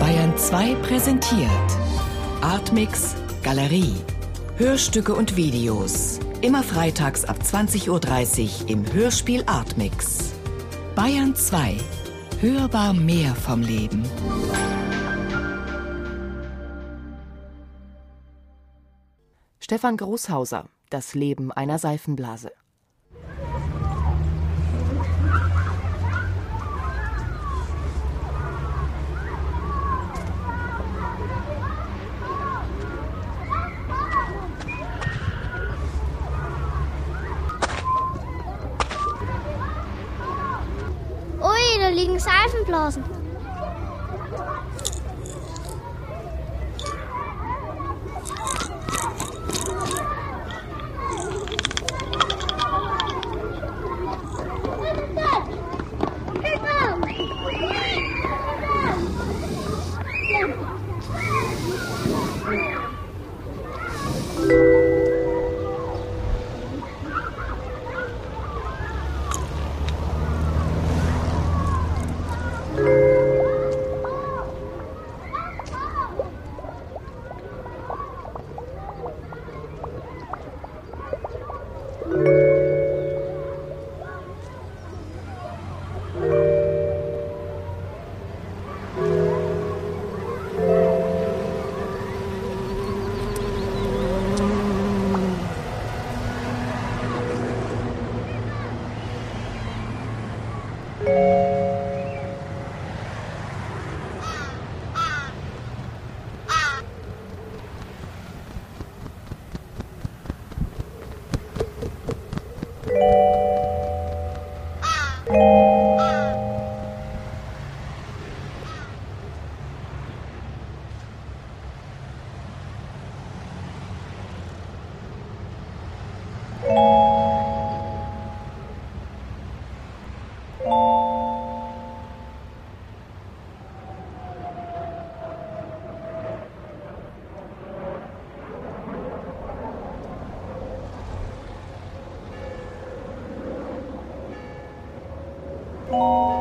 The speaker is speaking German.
Bayern 2 präsentiert Artmix Galerie. Hörstücke und Videos. Immer freitags ab 20.30 Uhr im Hörspiel Artmix. Bayern 2. Hörbar mehr vom Leben. Stefan Großhauser Das Leben einer Seifenblase. Liegen Seifenblasen. Música